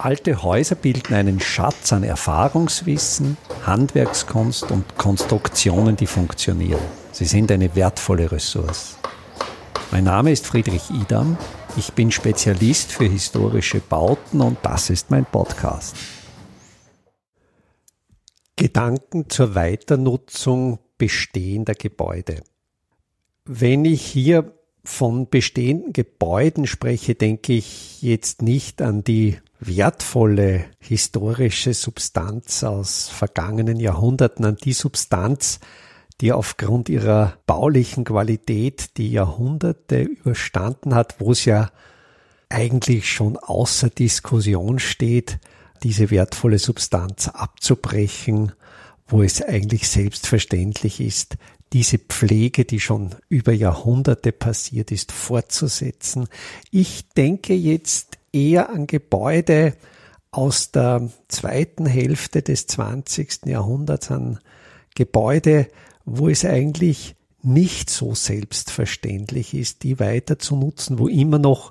Alte Häuser bilden einen Schatz an Erfahrungswissen, Handwerkskunst und Konstruktionen, die funktionieren. Sie sind eine wertvolle Ressource. Mein Name ist Friedrich Idam. Ich bin Spezialist für historische Bauten und das ist mein Podcast. Gedanken zur Weiternutzung bestehender Gebäude. Wenn ich hier von bestehenden Gebäuden spreche, denke ich jetzt nicht an die wertvolle historische Substanz aus vergangenen Jahrhunderten, an die Substanz, die aufgrund ihrer baulichen Qualität die Jahrhunderte überstanden hat, wo es ja eigentlich schon außer Diskussion steht, diese wertvolle Substanz abzubrechen, wo es eigentlich selbstverständlich ist, diese Pflege, die schon über Jahrhunderte passiert ist, fortzusetzen. Ich denke jetzt eher an Gebäude aus der zweiten Hälfte des 20. Jahrhunderts, an Gebäude, wo es eigentlich nicht so selbstverständlich ist, die weiter zu nutzen, wo immer noch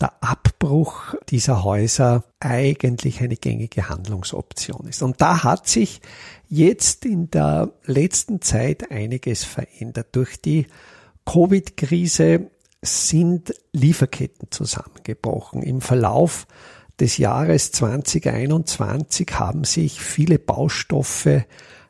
der Abbruch dieser Häuser eigentlich eine gängige Handlungsoption ist. Und da hat sich jetzt in der letzten Zeit einiges verändert. Durch die Covid-Krise sind Lieferketten zusammengebrochen. Im Verlauf des Jahres 2021 haben sich viele Baustoffe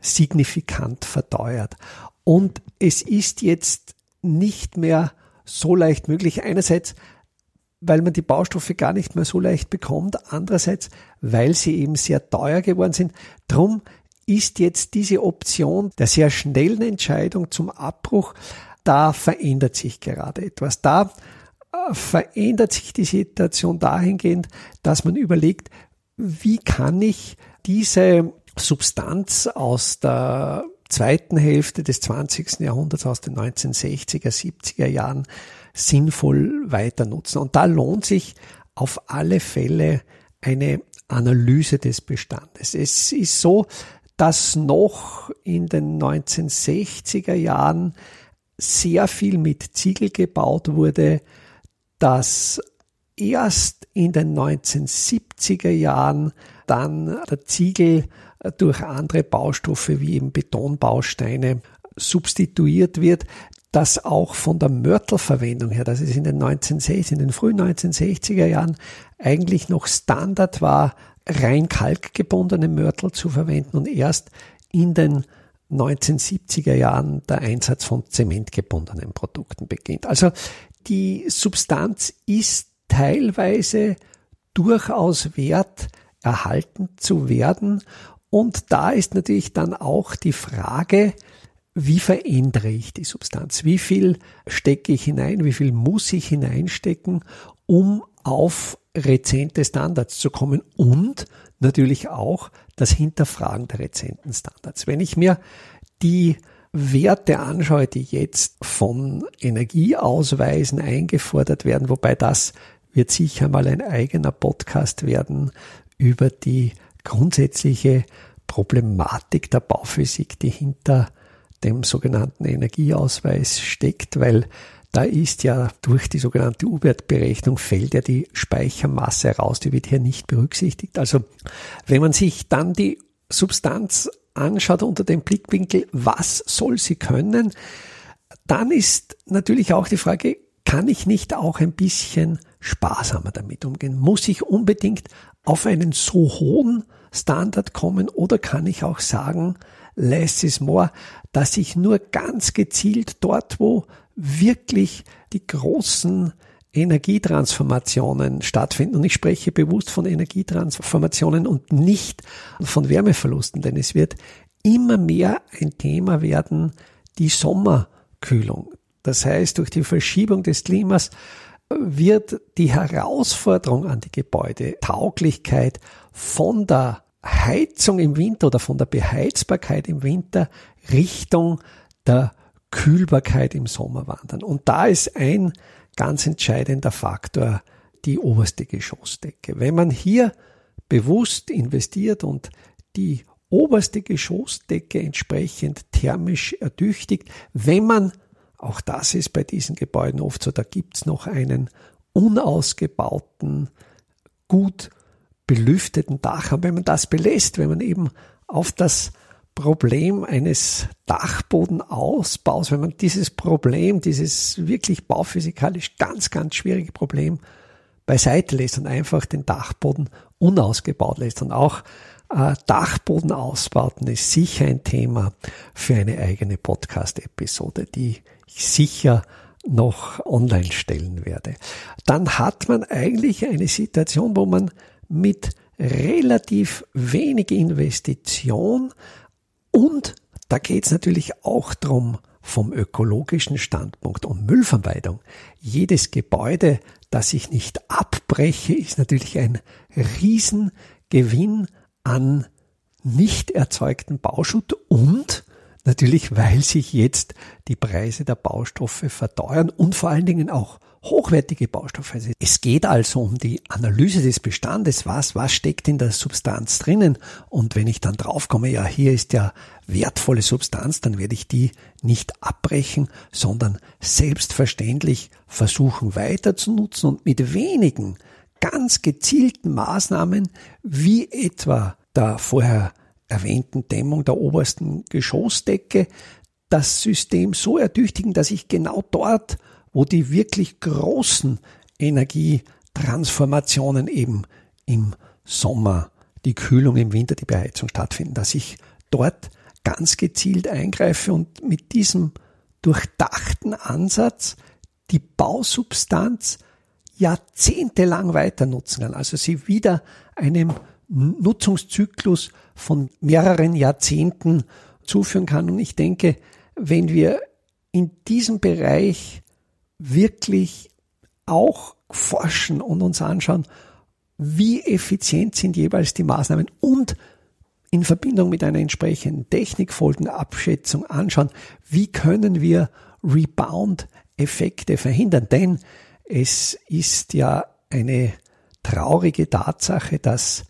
signifikant verteuert. Und es ist jetzt nicht mehr so leicht möglich. Einerseits, weil man die Baustoffe gar nicht mehr so leicht bekommt. Andererseits, weil sie eben sehr teuer geworden sind. Drum ist jetzt diese Option der sehr schnellen Entscheidung zum Abbruch, da verändert sich gerade etwas. Da äh, verändert sich die Situation dahingehend, dass man überlegt, wie kann ich diese Substanz aus der zweiten Hälfte des 20. Jahrhunderts, aus den 1960er, 70er Jahren sinnvoll weiter nutzen. Und da lohnt sich auf alle Fälle eine Analyse des Bestandes. Es ist so, dass noch in den 1960er Jahren sehr viel mit Ziegel gebaut wurde, dass erst in den 1970er Jahren dann der Ziegel durch andere Baustoffe wie eben Betonbausteine substituiert wird, dass auch von der Mörtelverwendung her, dass es in den 1960, in den frühen 1960er Jahren eigentlich noch Standard war, rein kalkgebundene Mörtel zu verwenden und erst in den 1970er Jahren der Einsatz von zementgebundenen Produkten beginnt. Also die Substanz ist teilweise durchaus wert, erhalten zu werden. Und da ist natürlich dann auch die Frage, wie verändere ich die Substanz? Wie viel stecke ich hinein? Wie viel muss ich hineinstecken, um auf rezente Standards zu kommen? Und natürlich auch das Hinterfragen der rezenten Standards. Wenn ich mir die Werte anschaue, die jetzt von Energieausweisen eingefordert werden, wobei das wird sicher mal ein eigener Podcast werden über die grundsätzliche Problematik der Bauphysik, die hinter dem sogenannten Energieausweis steckt, weil da ist ja durch die sogenannte U-Wert-Berechnung fällt ja die Speichermasse heraus, die wird hier nicht berücksichtigt. Also wenn man sich dann die Substanz anschaut unter dem Blickwinkel, was soll sie können, dann ist natürlich auch die Frage, kann ich nicht auch ein bisschen sparsamer damit umgehen? Muss ich unbedingt auf einen so hohen Standard kommen oder kann ich auch sagen, less is more, dass ich nur ganz gezielt dort, wo wirklich die großen Energietransformationen stattfinden. Und ich spreche bewusst von Energietransformationen und nicht von Wärmeverlusten, denn es wird immer mehr ein Thema werden, die Sommerkühlung. Das heißt, durch die Verschiebung des Klimas wird die Herausforderung an die Gebäudetauglichkeit von der Heizung im Winter oder von der Beheizbarkeit im Winter Richtung der Kühlbarkeit im Sommer wandern. Und da ist ein ganz entscheidender Faktor die oberste Geschossdecke. Wenn man hier bewusst investiert und die oberste Geschossdecke entsprechend thermisch ertüchtigt, wenn man, auch das ist bei diesen Gebäuden oft so, da gibt's noch einen unausgebauten, gut belüfteten Dach haben. Wenn man das belässt, wenn man eben auf das Problem eines Dachbodenausbaus, wenn man dieses Problem, dieses wirklich bauphysikalisch ganz, ganz schwierige Problem beiseite lässt und einfach den Dachboden unausgebaut lässt. Und auch äh, Dachbodenausbauten ist sicher ein Thema für eine eigene Podcast-Episode, die ich sicher noch online stellen werde. Dann hat man eigentlich eine Situation, wo man mit relativ wenig Investition und da geht es natürlich auch drum vom ökologischen Standpunkt um Müllvermeidung. Jedes Gebäude, das ich nicht abbreche, ist natürlich ein Riesengewinn an nicht erzeugten Bauschutt und natürlich, weil sich jetzt die Preise der Baustoffe verteuern und vor allen Dingen auch hochwertige Baustoffe. Es geht also um die Analyse des Bestandes. Was, was steckt in der Substanz drinnen? Und wenn ich dann draufkomme, ja, hier ist ja wertvolle Substanz, dann werde ich die nicht abbrechen, sondern selbstverständlich versuchen weiter zu nutzen und mit wenigen ganz gezielten Maßnahmen, wie etwa der vorher erwähnten Dämmung der obersten Geschossdecke, das System so ertüchtigen, dass ich genau dort wo die wirklich großen Energietransformationen eben im Sommer, die Kühlung im Winter, die Beheizung stattfinden, dass ich dort ganz gezielt eingreife und mit diesem durchdachten Ansatz die Bausubstanz jahrzehntelang weiter nutzen kann. Also sie wieder einem Nutzungszyklus von mehreren Jahrzehnten zuführen kann. Und ich denke, wenn wir in diesem Bereich wirklich auch forschen und uns anschauen, wie effizient sind jeweils die Maßnahmen und in Verbindung mit einer entsprechenden Technikfolgenabschätzung anschauen, wie können wir Rebound-Effekte verhindern. Denn es ist ja eine traurige Tatsache, dass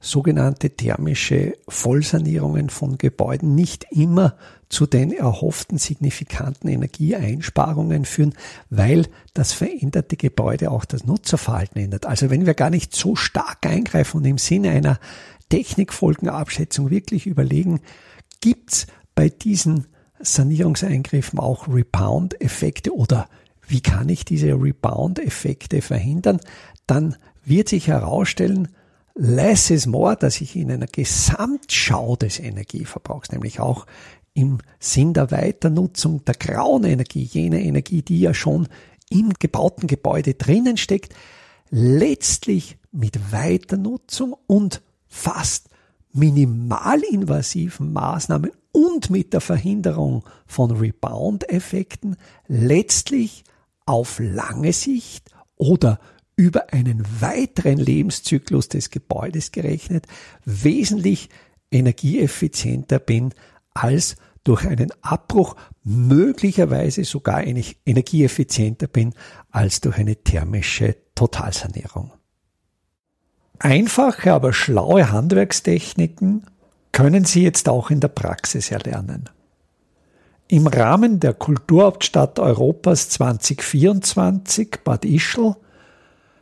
sogenannte thermische Vollsanierungen von Gebäuden nicht immer zu den erhofften signifikanten Energieeinsparungen führen, weil das veränderte Gebäude auch das Nutzerverhalten ändert. Also wenn wir gar nicht so stark eingreifen und im Sinne einer Technikfolgenabschätzung wirklich überlegen, gibt's bei diesen Sanierungseingriffen auch Rebound-Effekte oder wie kann ich diese Rebound-Effekte verhindern, dann wird sich herausstellen, less is more, dass ich in einer Gesamtschau des Energieverbrauchs, nämlich auch im Sinn der Weiternutzung der grauen Energie, jener Energie, die ja schon im gebauten Gebäude drinnen steckt, letztlich mit Weiternutzung und fast minimalinvasiven Maßnahmen und mit der Verhinderung von Rebound-Effekten letztlich auf lange Sicht oder über einen weiteren Lebenszyklus des Gebäudes gerechnet wesentlich energieeffizienter bin als durch einen Abbruch möglicherweise sogar energieeffizienter bin als durch eine thermische Totalsanierung. Einfache, aber schlaue Handwerkstechniken können Sie jetzt auch in der Praxis erlernen. Im Rahmen der Kulturhauptstadt Europas 2024 Bad Ischl